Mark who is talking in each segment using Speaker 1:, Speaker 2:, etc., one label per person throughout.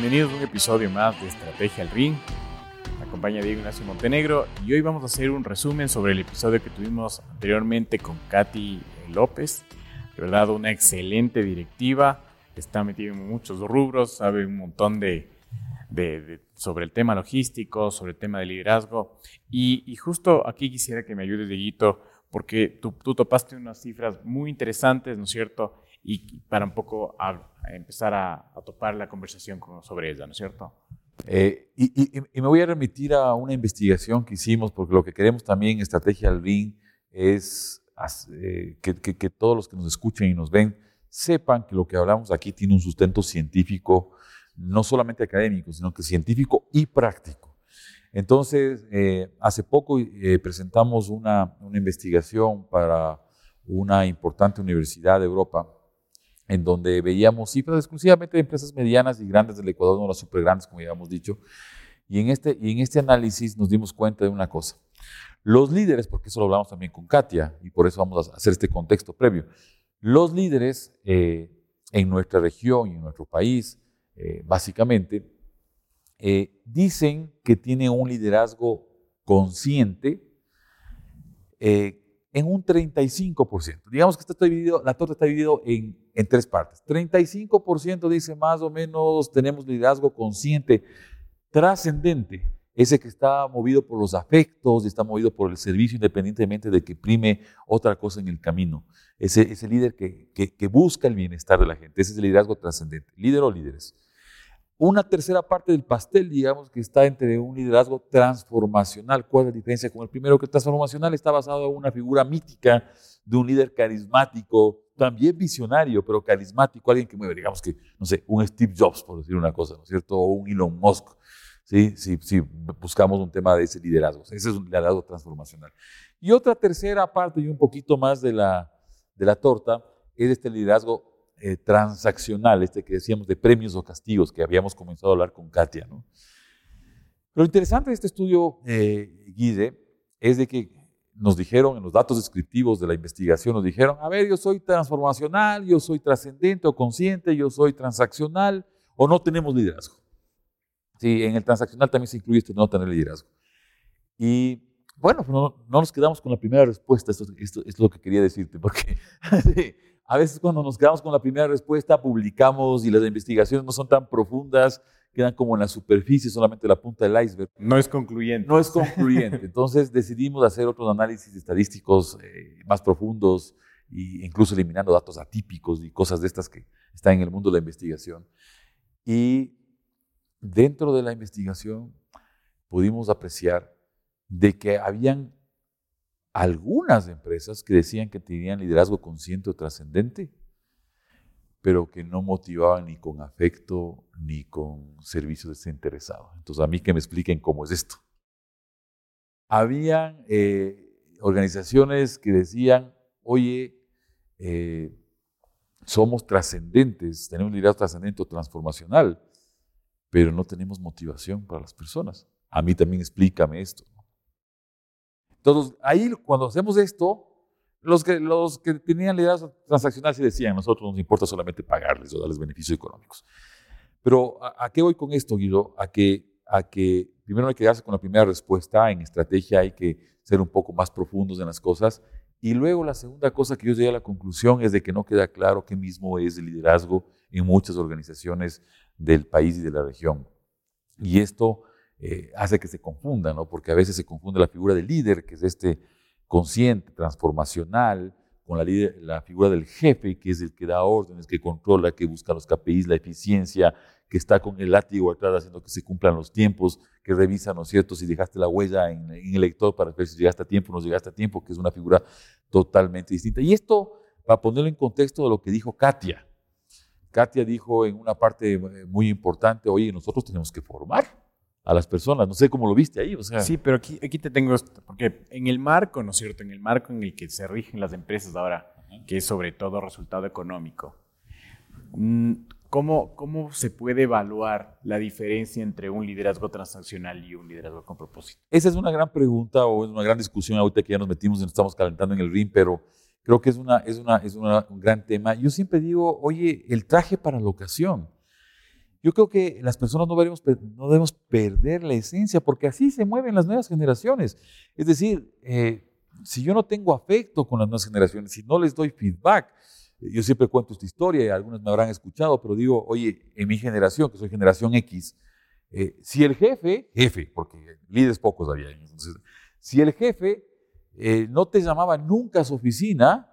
Speaker 1: bienvenidos a un episodio más de Estrategia al Ring. Me acompaña Diego Ignacio Montenegro y hoy vamos a hacer un resumen sobre el episodio que tuvimos anteriormente con Katy López. De verdad, una excelente directiva, está metida en muchos rubros, sabe un montón de, sobre el tema logístico, sobre el tema de liderazgo. Y, justo aquí quisiera que me ayudes, Dieguito, porque tú, tú topaste unas cifras muy interesantes, ¿no es cierto? Y para un poco empezar a, topar la conversación sobre ella, ¿no es cierto?
Speaker 2: Eh, y, me voy a remitir a una investigación que hicimos, porque lo que queremos también en Estrategia al Ring es eh, que, que, todos los que nos escuchen y nos ven sepan que lo que hablamos aquí tiene un sustento científico, no solamente académico, sino que científico y práctico. Entonces, eh, hace poco presentamos una, una investigación para una importante universidad de Europa en donde veíamos cifras exclusivamente de empresas medianas y grandes del Ecuador, no las super grandes, como ya habíamos dicho. Y en, este, y en este análisis nos dimos cuenta de una cosa. Los líderes, porque eso lo hablamos también con Katia, y por eso vamos a hacer este contexto previo. Los líderes eh, en nuestra región y en nuestro país, eh, básicamente, eh, dicen que tienen un liderazgo consciente en un 35%. Digamos que está dividido, la torta está dividida en, en tres partes. 35% dice más o menos tenemos liderazgo consciente, trascendente, ese que está movido por los afectos, está movido por el servicio independientemente de que prime otra cosa en el camino. Ese, ese líder que, que, que busca el bienestar de la gente, ese es el liderazgo trascendente, líder o líderes. Una tercera parte del pastel, digamos, que está entre un liderazgo transformacional. ¿Cuál es la diferencia con el primero? Que el transformacional está basado en una figura mítica de un líder carismático, también visionario, pero carismático, alguien que mueve, digamos que, no sé, un Steve Jobs, por decir una cosa, ¿no es cierto? O un Elon Musk, ¿sí? Si, si buscamos un tema de ese liderazgo. Ese es un liderazgo transformacional. Y otra tercera parte y un poquito más de la, de la torta es este liderazgo eh, transaccional, este que decíamos de premios o castigos, que habíamos comenzado a hablar con Katia. ¿no? Lo interesante de este estudio, eh, Guide, es de que nos dijeron en los datos descriptivos de la investigación, nos dijeron, a ver, yo soy transformacional, yo soy trascendente o consciente, yo soy transaccional, o no tenemos liderazgo. Sí, en el transaccional también se incluye esto no tener liderazgo. Y bueno, pues no, no, nos quedamos con la primera respuesta, esto, esto, es lo que quería decirte, porque A veces cuando nos quedamos con la primera respuesta, publicamos y las investigaciones no son tan profundas, quedan como en la superficie, solamente la punta del iceberg.
Speaker 1: No es concluyente.
Speaker 2: No es concluyente. Entonces decidimos hacer otros análisis estadísticos eh, más profundos e incluso eliminando datos atípicos y cosas de estas que están en el mundo de la investigación. Y dentro de la investigación pudimos apreciar de que habían algunas empresas que decían que tenían liderazgo consciente o trascendente, pero que no motivaban ni con afecto ni con servicio desinteresado. Entonces, a mí que me expliquen cómo es esto. Habían eh, organizaciones que decían, oye, eh, somos trascendentes, tenemos liderazgo trascendente o transformacional, pero no tenemos motivación para las personas. A mí también explícame esto. Entonces, ahí cuando hacemos esto, los que, los que tenían liderazgo transaccional se decían, nosotros nos importa solamente pagarles o darles beneficios económicos. Pero ¿a, qué voy con esto, Guido? A que, a que primero hay que quedarse con la primera respuesta, en estrategia hay que ser un poco más profundos en las cosas. Y luego la segunda cosa que yo llegué a la conclusión es de que no queda claro qué mismo es el liderazgo en muchas organizaciones del país y de la región. Y esto eh, hace que se confunda, ¿no? porque a veces se confunde la figura del líder, que es este consciente, transformacional, con la, figura del jefe, que es el que da órdenes, que controla, que busca los KPIs, la eficiencia, que está con el látigo atrás haciendo que se cumplan los tiempos, que revisa, ¿no es cierto?, si dejaste la huella en, en el lector para ver si llegaste a tiempo o no llegaste a tiempo, que es una figura totalmente distinta. Y esto, para ponerlo en contexto de lo que dijo Katia. Katia dijo en una parte eh, muy importante, oye, nosotros tenemos que formar a las personas. No sé cómo lo viste ahí. O sea.
Speaker 1: Sí, pero aquí, aquí te tengo esto, porque en el marco, ¿no es cierto? En el marco en el que se rigen las empresas ahora, que es sobre todo resultado económico, mm, ¿cómo, ¿cómo se puede evaluar la diferencia entre un liderazgo transaccional y un liderazgo con propósito?
Speaker 2: Esa es una gran pregunta o es una gran discusión ahorita que ya nos metimos y nos estamos calentando en el ring, pero creo que es, una, es, una, es un gran tema. Yo siempre digo, oye, el traje para la ocasión. Yo creo que las personas no debemos, no debemos perder la esencia porque así se mueven las nuevas generaciones. Es decir, eh, si yo no tengo afecto con las nuevas generaciones, si no les doy feedback, eh, yo siempre cuento esta historia y algunos me habrán escuchado, pero digo, oye, en mi generación, que soy generación X, eh, si el jefe, jefe, porque líderes pocos había, entonces, si el jefe no te llamaba nunca a su oficina,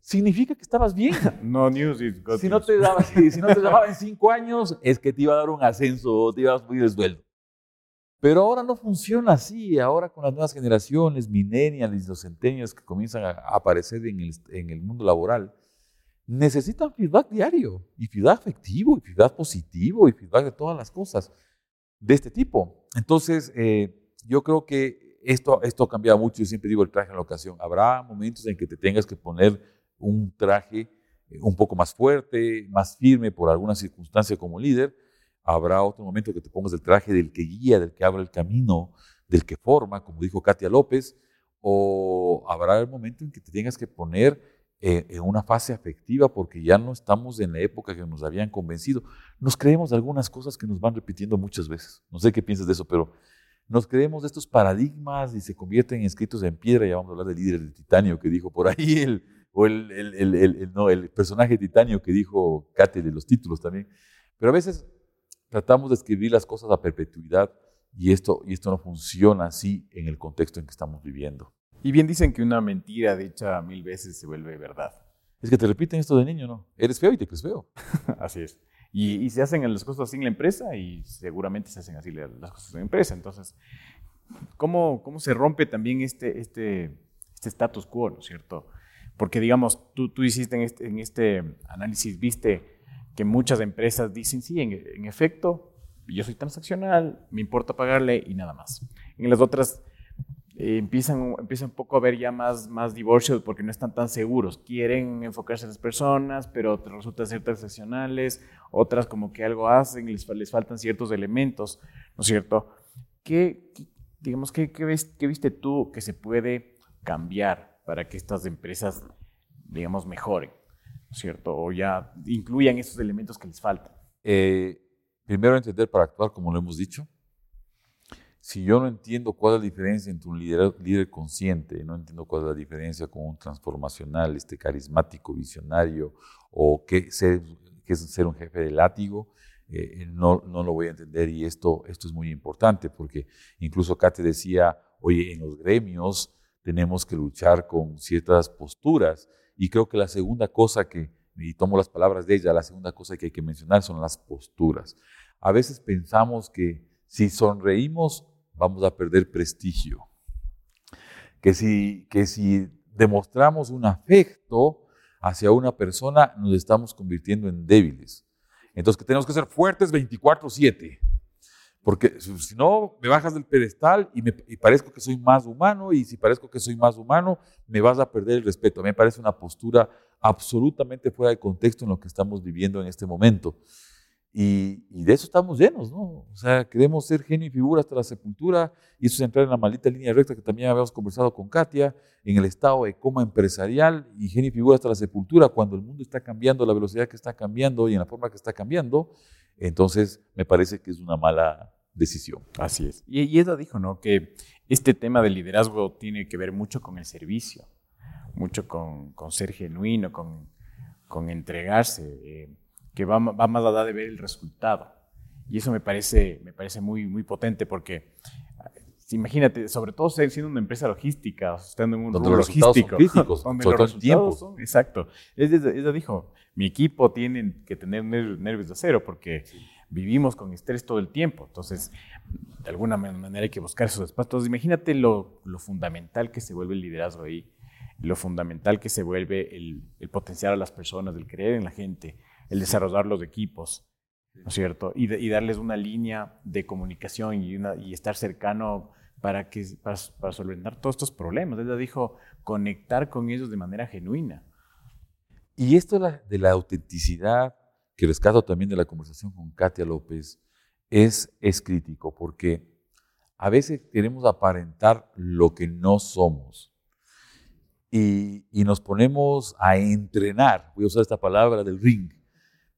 Speaker 2: significa que estabas bien.
Speaker 1: No news is good
Speaker 2: si no te daba, si, no te llamaba en cinco años, es que te iba a dar un ascenso, te iba a subir el sueldo. Pero ahora no funciona así. Ahora con las nuevas generaciones, millennials y los centenios que comienzan a aparecer en el, en el mundo laboral, necesitan feedback diario, y feedback afectivo, y feedback positivo, y feedback de todas las cosas de este tipo. Entonces, eh, yo creo que esto, esto ha cambiado mucho. Yo siempre digo el traje en la ocasión. Habrá momentos en que te tengas que poner un traje eh, un poco más fuerte, más firme por alguna circunstancia como líder. Habrá otro momento que te pongas el traje del que guía, del que abre el camino, del que forma, como dijo Katia López, o habrá el momento en que te tengas que poner eh, en una fase afectiva porque ya no estamos en la época que nos habían convencido. Nos creemos algunas cosas que nos van repitiendo muchas veces. No sé qué piensas de eso, pero nos creemos de estos paradigmas y se convierten en escritos en piedra. Ya vamos a hablar del líder del titanio que dijo por ahí o el, el, el, no, el personaje titanio que dijo Kate de los títulos también. Pero a veces tratamos de escribir las cosas a perpetuidad y esto, y esto no funciona así en el contexto en que estamos viviendo.
Speaker 1: Y bien dicen que una mentira dicha mil veces se vuelve verdad.
Speaker 2: Es que te repiten esto de niño, ¿no? Eres feo y te crees feo.
Speaker 1: así es. Y, y, se hacen las cosas así en la empresa y seguramente se hacen así las cosas en la empresa. Entonces, ¿cómo, cómo se rompe también este, este, este status quo, ¿no es cierto? Porque, digamos, tú, tú hiciste en este, en este análisis, viste que muchas empresas dicen, sí, en, efecto, yo soy transaccional, me importa pagarle y nada más. En las otras eh, empiezan, empiezan un poco a ver ya más, más divorcios porque no están tan seguros. Quieren enfocarse en las personas, pero resultan ser transaccionales. Otras como que algo hacen les, les faltan ciertos elementos, ¿no es cierto? ¿Qué, digamos, qué, qué, ves, qué viste tú que se puede cambiar para que estas empresas, digamos, mejoren, ¿cierto? O ya incluyan esos elementos que les faltan.
Speaker 2: Eh, primero, entender para actuar, como lo hemos dicho. Si yo no entiendo cuál es la diferencia entre un líder, líder consciente, no entiendo cuál es la diferencia con un transformacional, este carismático, visionario, o qué, ser, qué es ser un jefe de látigo, eh, no, no, lo voy a entender y esto, esto es muy importante porque incluso Kate decía, oye, en los gremios tenemos que luchar con ciertas posturas. Y creo que la segunda cosa que, y tomo las palabras de ella, la segunda cosa que hay que mencionar son las posturas. A veces pensamos que si sonreímos vamos a perder prestigio, que si, que si demostramos un afecto hacia una persona nos estamos convirtiendo en débiles. Entonces que tenemos que ser fuertes 24/7. Porque si no, me bajas del pedestal y, me, parezco que soy más humano, y si parezco que soy más humano, me vas a perder el respeto. A mí me parece una postura absolutamente fuera de contexto en lo que estamos viviendo en este momento. Y, de eso estamos llenos, ¿no? O sea, queremos ser genio y figura hasta la sepultura, y eso es entrar en la maldita línea recta que también habíamos conversado con Katia, en el estado de coma empresarial y genio y figura hasta la sepultura, cuando el mundo está cambiando, la velocidad que está cambiando y en la forma que está cambiando, entonces me parece que es una mala decisión.
Speaker 1: Así es. Y, y ella dijo, ¿no? Que este tema del liderazgo tiene que ver mucho con el servicio, mucho con, con ser genuino, con, con entregarse, eh, que va, va, más allá de ver el resultado. Y eso me parece, me parece muy, muy potente porque imagínate, sobre todo siendo una empresa logística, estando en un
Speaker 2: donde los logístico, son críticos,
Speaker 1: donde los resultados son, exacto. Ella dijo, mi equipo tiene que tener nervios de acero porque vivimos con estrés todo el tiempo. Entonces, de alguna manera hay que buscar esos espacios. imagínate lo, fundamental que se vuelve el liderazgo ahí, lo fundamental que se vuelve el, potenciar a las personas, el creer en la gente, el desarrollar los equipos, ¿no es cierto? Y, darles una línea de comunicación y, y estar cercano para, que, para, solventar todos estos problemas. Ella dijo, conectar con ellos de manera genuina.
Speaker 2: Y esto de la autenticidad, que rescato también de la conversación con Katia López, es, es crítico porque a veces queremos aparentar lo que no somos y, y nos ponemos a entrenar, voy a usar esta palabra del ring,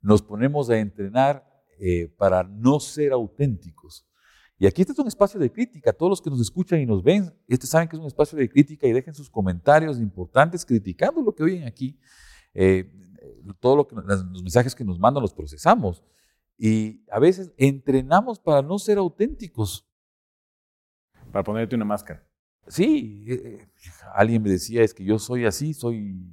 Speaker 2: nos ponemos a entrenar eh, para no ser auténticos. Y aquí este es un espacio de crítica. Todos los que nos escuchan y nos ven, este saben que es un espacio de crítica y dejen sus comentarios importantes criticando lo que oyen aquí. Eh, todos lo que, los mensajes que nos mandan los procesamos. Y a veces entrenamos para no ser auténticos.
Speaker 1: Para ponerte una máscara.
Speaker 2: Sí, eh, eh, alguien me decía, es que yo soy así, soy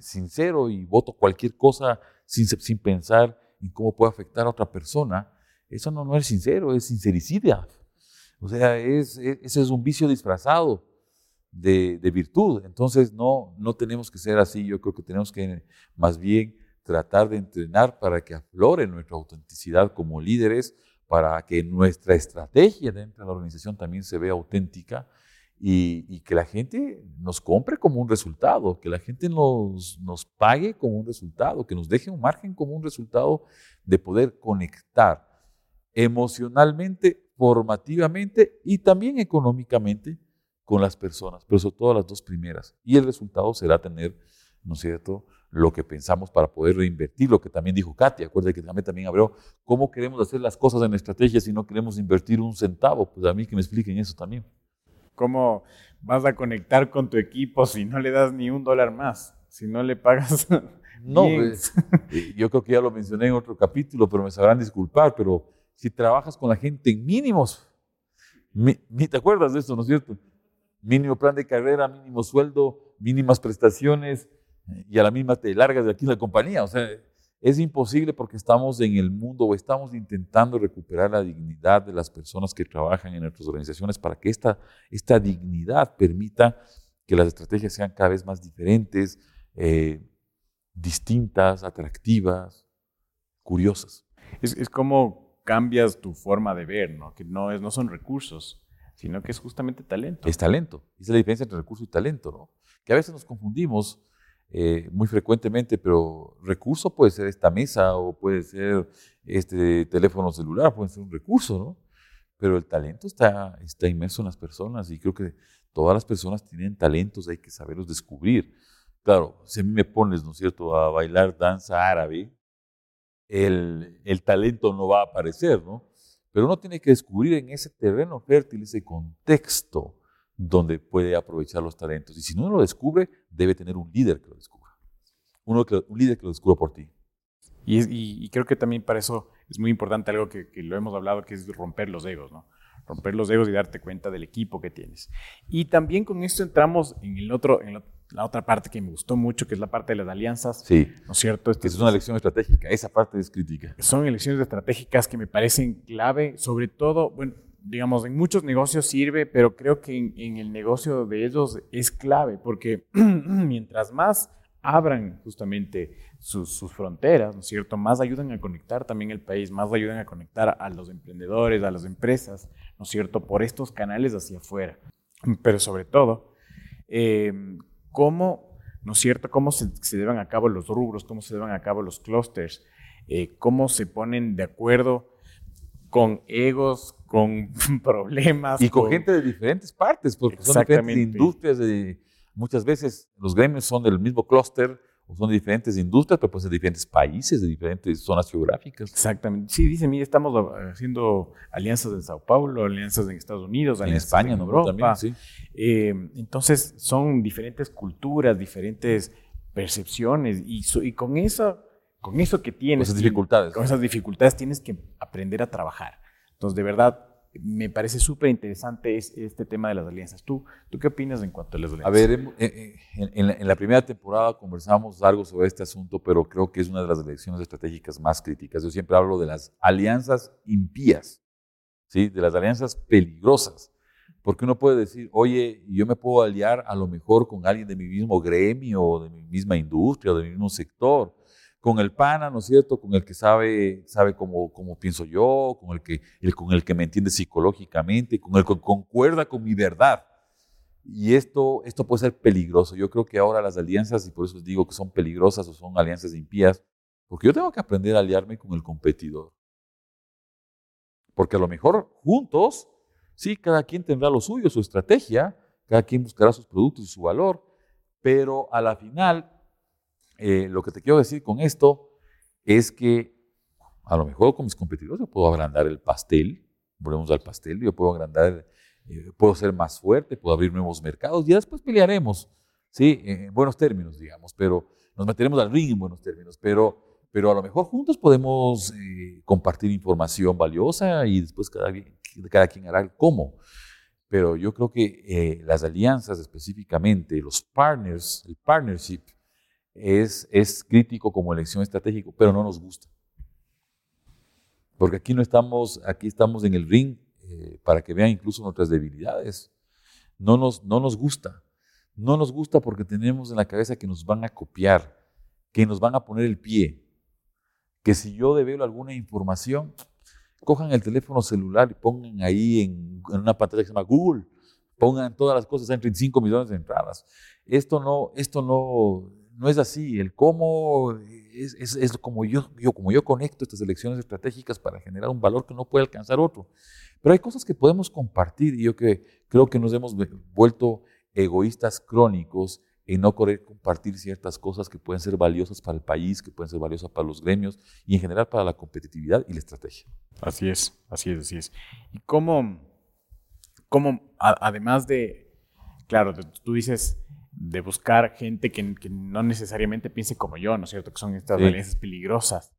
Speaker 2: sincero y voto cualquier cosa sin, sin pensar en cómo puede afectar a otra persona. Eso no, no es sincero, es sincericidia. O sea, es, ese es un vicio disfrazado de, virtud. Entonces, no, no tenemos que ser así. Yo creo que tenemos que más bien tratar de entrenar para que aflore nuestra autenticidad como líderes, para que nuestra estrategia dentro de la organización también se vea auténtica y, y, que la gente nos compre como un resultado, que la gente nos, nos pague como un resultado, que nos deje un margen como un resultado de poder conectar emocionalmente, formativamente y también económicamente con las personas, pero sobre todo las dos primeras. Y el resultado será tener, ¿no es cierto?, lo que pensamos para poder reinvertir, lo que también dijo Katia, acuérdate que también, también abrió, ¿cómo queremos hacer las cosas en estrategia si no queremos invertir un centavo? Pues a mí que me expliquen eso también.
Speaker 1: ¿Cómo vas a conectar con tu equipo si no le das ni un dólar más? Si no le pagas
Speaker 2: No, pues, yo creo que ya lo mencioné en otro capítulo, pero me sabrán disculpar, pero si trabajas con la gente en mínimos, ¿te acuerdas de eso, no es cierto? Mínimo plan de carrera, mínimo sueldo, mínimas prestaciones, y a la misma te largas de aquí la compañía. O sea, es imposible porque estamos en el mundo o estamos intentando recuperar la dignidad de las personas que trabajan en nuestras organizaciones para que esta, esta dignidad permita que las estrategias sean cada vez más diferentes, eh, distintas, atractivas, curiosas.
Speaker 1: Es, es, como cambias tu forma de ver, ¿no? Que no, es, no son recursos, sino que es justamente talento.
Speaker 2: Es talento. Esa es la diferencia entre recurso y talento, ¿no? Que a veces nos confundimos eh, muy frecuentemente, pero recurso puede ser esta mesa o puede ser este teléfono celular, puede ser un recurso, ¿no? Pero el talento está, está inmerso en las personas y creo que todas las personas tienen talentos, hay que saberlos descubrir. Claro, si a mí me pones, ¿no es cierto?, a bailar danza árabe, el, el talento no va a aparecer, ¿no? Pero uno tiene que descubrir en ese terreno fértil, ese contexto, donde puede aprovechar los talentos. Y si no lo descubre, debe tener un líder que lo descubra. Uno que, un líder que lo descubra por ti.
Speaker 1: Y, creo que también para eso es muy importante algo que, lo hemos hablado, que es romper los egos, ¿no? Romper los egos y darte cuenta del equipo que tienes. Y también con esto entramos en, el otro, en la otra parte que me gustó mucho, que es la parte de las alianzas.
Speaker 2: Sí.
Speaker 1: ¿No es cierto?
Speaker 2: Es una elección estratégica. Esa parte es crítica.
Speaker 1: Son elecciones estratégicas que me parecen clave, sobre todo, bueno, digamos, en muchos negocios sirve, pero creo que en, el negocio de ellos es clave, porque mientras más abran justamente sus, fronteras, ¿no es cierto? Más ayudan a conectar también el país, más ayudan a conectar a los emprendedores, a las empresas, ¿no es cierto? Por estos canales hacia afuera. Pero sobre todo, em, cómo, ¿no es cierto? Cómo se, se llevan a cabo los rubros, cómo se llevan a cabo los clusters, eh, cómo se ponen de acuerdo con egos, con problemas.
Speaker 2: Y con, gente de diferentes partes, porque son diferentes industrias. De, muchas veces los gremios son del mismo clúster son de diferentes industrias, pero pues de diferentes países, de diferentes zonas geográficas.
Speaker 1: Exactamente. Sí, dice, mira, estamos haciendo alianzas en Sao Paulo, alianzas en Estados Unidos,
Speaker 2: en España, en Europa. También, sí.
Speaker 1: Eh, entonces, son diferentes culturas, diferentes percepciones, y, y con eso con eso que tienes.
Speaker 2: Con esas dificultades.
Speaker 1: Con esas dificultades tienes que aprender a trabajar. Entonces, de verdad, me parece súper interesante este tema de las alianzas. ¿Tú, ¿Tú qué opinas en cuanto a las alianzas?
Speaker 2: A ver, en, en, la, primera temporada conversamos algo sobre este asunto, pero creo que es una de las elecciones estratégicas más críticas. Yo siempre hablo de las alianzas impías, ¿sí? de las alianzas peligrosas. Porque uno puede decir, oye, yo me puedo aliar a lo mejor con alguien de mi mismo gremio, de mi misma industria, o de mi mismo sector, con el pana, ¿no es cierto? Con el que sabe, sabe cómo, cómo pienso yo, con el, que, el, con el que me entiende psicológicamente, con el que concuerda con mi verdad. Y esto, esto puede ser peligroso. Yo creo que ahora las alianzas, y por eso digo que son peligrosas o son alianzas impías, porque yo tengo que aprender a aliarme con el competidor. Porque a lo mejor juntos, sí, cada quien tendrá lo suyo, su estrategia, cada quien buscará sus productos y su valor, pero a la final eh, lo que te quiero decir con esto es que A lo mejor con mis competidores yo puedo agrandar el pastel, volvemos al pastel, yo puedo agrandar, eh, puedo ser más fuerte, puedo abrir nuevos mercados y después pelearemos, ¿sí? En buenos términos, digamos, pero nos meteremos al ring en buenos términos, pero pero a lo mejor juntos podemos eh, compartir información valiosa y después cada, cada, quien hará el cómo. Pero yo creo que eh, las alianzas específicamente, los partners, el partnership, es, es crítico como elección estratégica, pero no nos gusta. Porque aquí no estamos, aquí estamos en el ring eh, para que vean incluso nuestras debilidades. No nos, no nos gusta. No nos gusta porque tenemos en la cabeza que nos van a copiar, que nos van a poner el pie, que si yo develo alguna información, cojan el teléfono celular y pongan ahí en, una pantalla que se llama Google, pongan todas las cosas, entren 5 millones de entradas. Esto no, esto no, no es así. El cómo es, como, yo, como yo conecto estas elecciones estratégicas para generar un valor que no puede alcanzar otro. Pero hay cosas que podemos compartir y yo que, creo que nos hemos vuelto egoístas crónicos y no querer compartir ciertas cosas que pueden ser valiosas para el país, que pueden ser valiosas para los gremios y en general para la competitividad y la estrategia.
Speaker 1: Así es, así es, así es. ¿Y cómo, cómo además de, claro, tú dices de buscar gente que, no necesariamente piense como yo, ¿no es cierto? Que son estas alianzas peligrosas.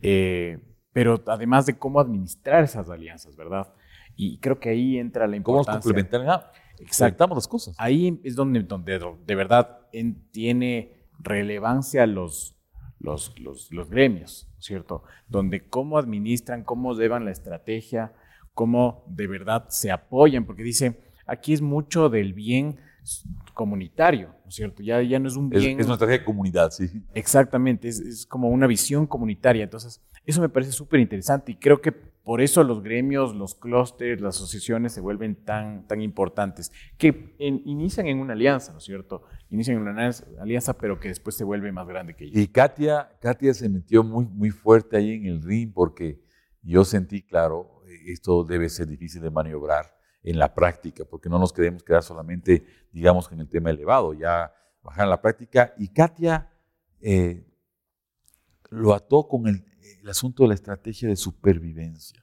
Speaker 1: Eh, pero además de cómo administrar esas alianzas, ¿verdad? Y creo que ahí entra la importancia.
Speaker 2: ¿Cómo complementar? Exactamos las cosas.
Speaker 1: Ahí es donde, donde de verdad tiene relevancia los, los, los, gremios, ¿cierto? Donde cómo administran, cómo llevan la estrategia, cómo de verdad se apoyan, porque dice, aquí es mucho del bien comunitario, ¿no es cierto? Ya, ya no es un bien...
Speaker 2: Es, una estrategia de comunidad, sí.
Speaker 1: Exactamente, es, es como una visión comunitaria. Entonces, eso me parece súper interesante y creo que por eso los gremios, los clústeres, las asociaciones se vuelven tan, tan importantes, que inician en una alianza, ¿no es cierto? Inician en una alianza, pero que después se vuelve más grande que ellos.
Speaker 2: Y Katia, Katia se metió muy, muy fuerte ahí en el ring porque yo sentí, claro, esto debe ser difícil de maniobrar en la práctica, porque no nos queremos quedar solamente, digamos, en el tema elevado, ya bajar en la práctica. Y Katia eh, lo ató con el, el asunto de la estrategia de supervivencia.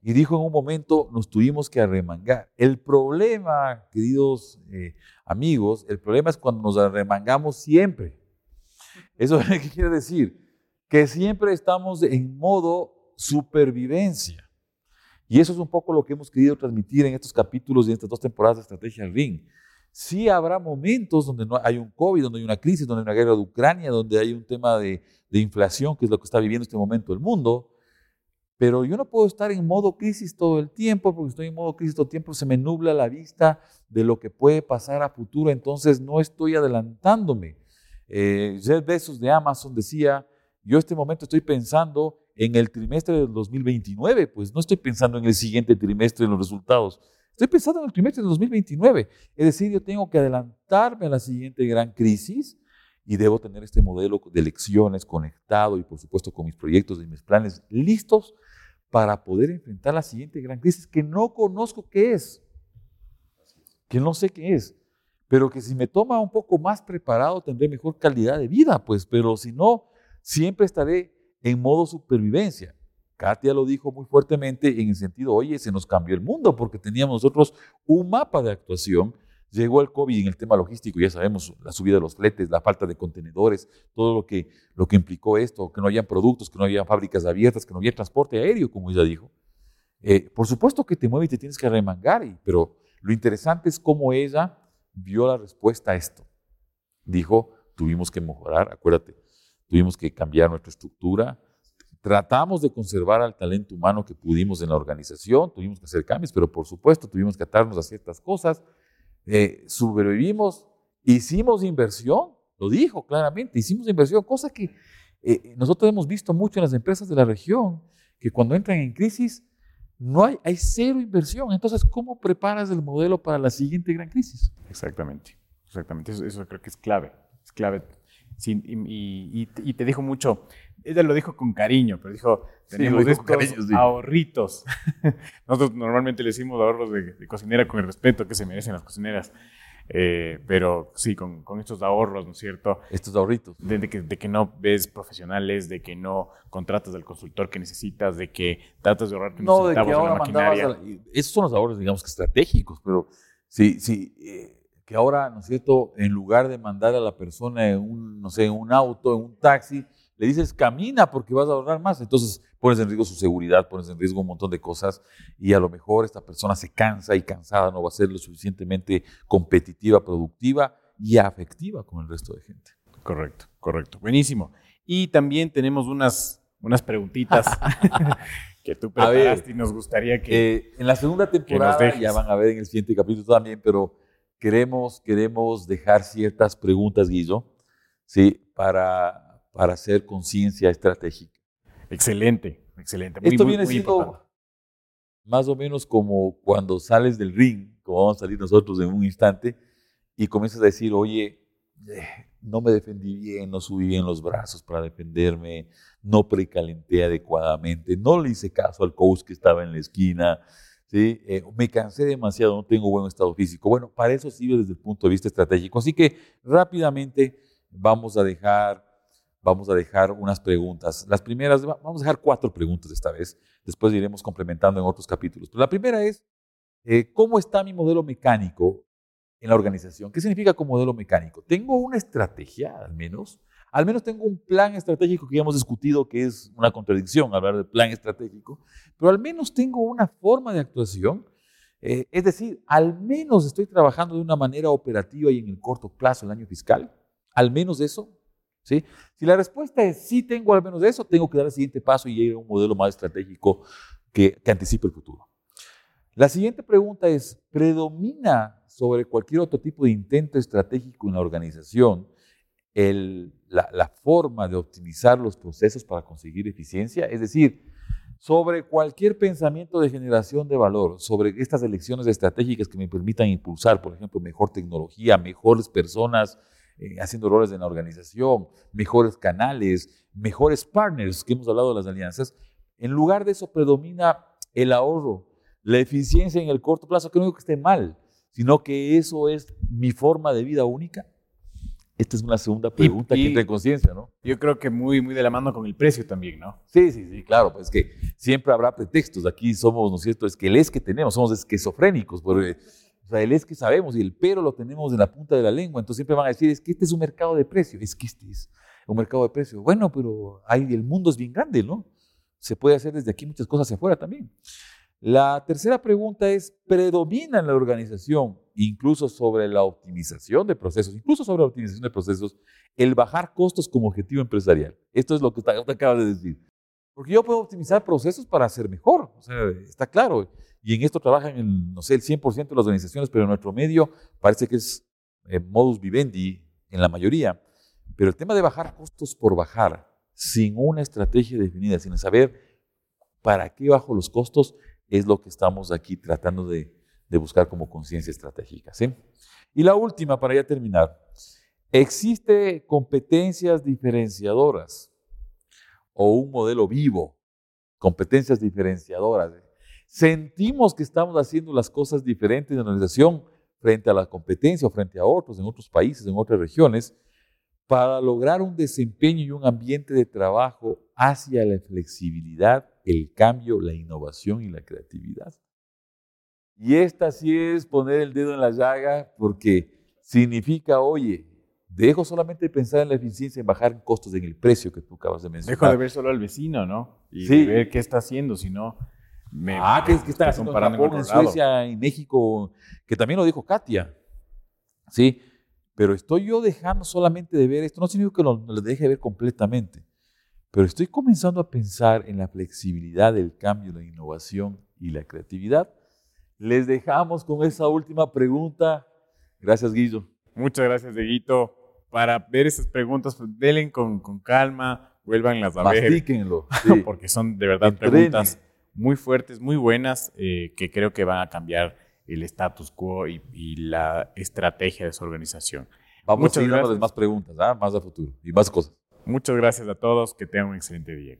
Speaker 2: Y dijo en un momento, nos tuvimos que arremangar. El problema, queridos eh, amigos, el problema es cuando nos arremangamos siempre. ¿Eso qué quiere decir? Que siempre estamos en modo supervivencia. Y eso es un poco lo que hemos querido transmitir en estos capítulos y en estas dos temporadas de Estrategia Ring. Sí habrá momentos donde no hay un COVID, donde hay una crisis, donde hay una guerra de Ucrania, donde hay un tema de, inflación, que es lo que está viviendo en este momento el mundo. Pero yo no puedo estar en modo crisis todo el tiempo, porque estoy en modo crisis todo el tiempo, se me nubla la vista de lo que puede pasar a futuro, entonces no estoy adelantándome. Eh, Jeff Bezos de Amazon decía, yo este momento estoy pensando en el trimestre del 2029, pues no estoy pensando en el siguiente trimestre en los resultados, estoy pensando en el trimestre del 2029. Es decir, yo tengo que adelantarme a la siguiente gran crisis y debo tener este modelo de lecciones conectado y por supuesto con mis proyectos y mis planes listos para poder enfrentar la siguiente gran crisis que no conozco qué es, que no sé qué es, pero que si me toma un poco más preparado tendré mejor calidad de vida, pues, pero si no, siempre estaré en modo supervivencia. Katia lo dijo muy fuertemente en el sentido, oye, se nos cambió el mundo porque teníamos nosotros un mapa de actuación Llegó el COVID en el tema logístico, ya sabemos, la subida de los fletes, la falta de contenedores, todo lo que, lo que implicó esto, que no hayan productos, que no hayan fábricas abiertas, que no haya transporte aéreo, como ella dijo. Eh, por supuesto que te mueve y te tienes que remangar, pero lo interesante es cómo ella vio la respuesta a esto. Dijo, tuvimos que mejorar, acuérdate, tuvimos que cambiar nuestra estructura, tratamos de conservar al talento humano que pudimos en la organización, tuvimos que hacer cambios, pero por supuesto tuvimos que atarnos a ciertas cosas, eh, sobrevivimos, hicimos inversión, lo dijo claramente, hicimos inversión, cosa que eh, nosotros hemos visto mucho en las empresas de la región, que cuando entran en crisis no hay, hay cero inversión. Entonces, ¿cómo preparas el modelo para la siguiente gran crisis?
Speaker 1: Exactamente, exactamente. Eso, creo que es clave, es clave. Y, te dijo mucho, ella lo dijo con cariño, pero dijo, tenemos estos ahorritos. Nosotros normalmente le decimos ahorros de, cocinera con el respeto que se merecen las cocineras. Eh, pero sí, con, con, estos ahorros, ¿no es cierto?
Speaker 2: Estos ahorritos.
Speaker 1: De, que, de, que, no ves profesionales, de que no contratas al consultor que necesitas, de que tratas de ahorrar
Speaker 2: no, de que ahora maquinaria. esos son los ahorros, digamos que estratégicos, pero sí, sí, eh, que ahora, ¿no es cierto? En lugar de mandar a la persona en un, no sé, en un auto, en un taxi, le dices camina porque vas a ahorrar más. Entonces pones en riesgo su seguridad, pones en riesgo un montón de cosas y a lo mejor esta persona se cansa y cansada no va a ser lo suficientemente competitiva, productiva y afectiva con el resto de gente.
Speaker 1: Correcto, correcto. Buenísimo. Y también tenemos unas, unas preguntitas que tú preparaste y nos gustaría que...
Speaker 2: Eh, en la segunda temporada, ya van a ver en el siguiente capítulo también, pero queremos, queremos dejar ciertas preguntas, Guillo, ¿sí? para para hacer conciencia estratégica.
Speaker 1: Excelente, excelente.
Speaker 2: Esto viene siendo más o menos como cuando sales del ring, como vamos a salir nosotros en un instante, y comienzas a decir, oye, eh, no me defendí bien, no subí bien los brazos para defenderme, no precalenté adecuadamente, no le hice caso al coach que estaba en la esquina, ¿sí? Eh, me cansé demasiado, no tengo buen estado físico. Bueno, para eso sirve desde el punto de vista estratégico. Así que rápidamente vamos a dejar vamos a dejar unas preguntas. Las primeras, vamos a dejar cuatro preguntas esta vez, después iremos complementando en otros capítulos. Pero la primera es, eh, ¿cómo está mi modelo mecánico en la organización? ¿Qué significa como modelo mecánico? ¿Tengo una estrategia, al menos? Al menos tengo un plan estratégico que ya hemos discutido, que es una contradicción hablar de plan estratégico, pero al menos tengo una forma de actuación. Eh, es decir, al menos estoy trabajando de una manera operativa y en el corto plazo, el año fiscal. Al menos eso si la respuesta es sí tengo al menos eso, tengo que dar el siguiente paso y ir a un modelo más estratégico que, que anticipe el futuro. La siguiente pregunta es, ¿predomina sobre cualquier otro tipo de intento estratégico en la organización la, forma de optimizar los procesos para conseguir eficiencia? Es decir, sobre cualquier pensamiento de generación de valor, sobre estas elecciones estratégicas que me permitan impulsar, por ejemplo, mejor tecnología, mejores personas, eh, haciendo roles en la organización, mejores canales, mejores partners, que hemos hablado de las alianzas. En lugar de eso predomina el ahorro, la eficiencia en el corto plazo, que no digo que esté mal, sino que eso es mi forma de vida única. Esta es una segunda pregunta que entra conciencia, ¿no?
Speaker 1: Yo creo que muy, muy de la mano con el precio también, ¿no?
Speaker 2: Sí, sí, sí, claro, pues que siempre habrá pretextos. Aquí somos, ¿no es cierto? Es que el es que tenemos, somos esquizofrénicos, porque o sea, el es que sabemos y el pero lo tenemos en la punta de la lengua. Entonces siempre van a decir, es que este es un mercado de precio. Es que este es un mercado de precio. Bueno, pero hay, el mundo es bien grande, ¿no? Se puede hacer desde aquí muchas cosas hacia afuera también. La tercera pregunta es, ¿predomina en la organización, incluso sobre la optimización de procesos, incluso sobre la optimización de procesos, el bajar costos como objetivo empresarial? Esto es lo que usted acaba de decir. Porque yo puedo optimizar procesos para ser mejor, está claro y en esto trabajan, no sé, el 100% de las organizaciones, pero en nuestro medio parece que es eh, modus vivendi en la mayoría. Pero el tema de bajar costos por bajar, sin una estrategia definida, sin saber para qué bajo los costos, es lo que estamos aquí tratando de, buscar como conciencia estratégica. Y la última, para ya terminar, ¿existe competencias diferenciadoras o un modelo vivo? Competencias diferenciadoras sentimos que estamos haciendo las cosas diferentes en la organización frente a la competencia o frente a otros en otros países, en otras regiones, para lograr un desempeño y un ambiente de trabajo hacia la flexibilidad, el cambio, la innovación y la creatividad. Y esta sí es poner el dedo en la llaga porque significa, oye, dejo solamente de pensar en la eficiencia, en bajar costos en el precio que tú acabas de mencionar.
Speaker 1: Dejo de ver solo al vecino, ¿no? Y de ver qué está haciendo, sino
Speaker 2: ah, que, que están haciendo en Japón, en Suecia, en México, que también lo dijo Katia. Sí, pero estoy yo dejando solamente de ver esto, no significa que lo, lo deje ver completamente, pero estoy comenzando a pensar en la flexibilidad del cambio, la innovación y la creatividad. Les dejamos con esa última pregunta. Gracias, Guillo.
Speaker 1: Muchas gracias, Guito. Para ver esas preguntas, pues, denle con, con calma, vuélvanlas a ver. Sí. Porque son de verdad preguntas muy fuertes, muy buenas, eh, que creo que van a cambiar el status quo y, la estrategia de su organización.
Speaker 2: Vamos Muchas a seguir más preguntas, ¿ah? más a futuro y más cosas.
Speaker 1: Muchas gracias a todos, que tengan un excelente día.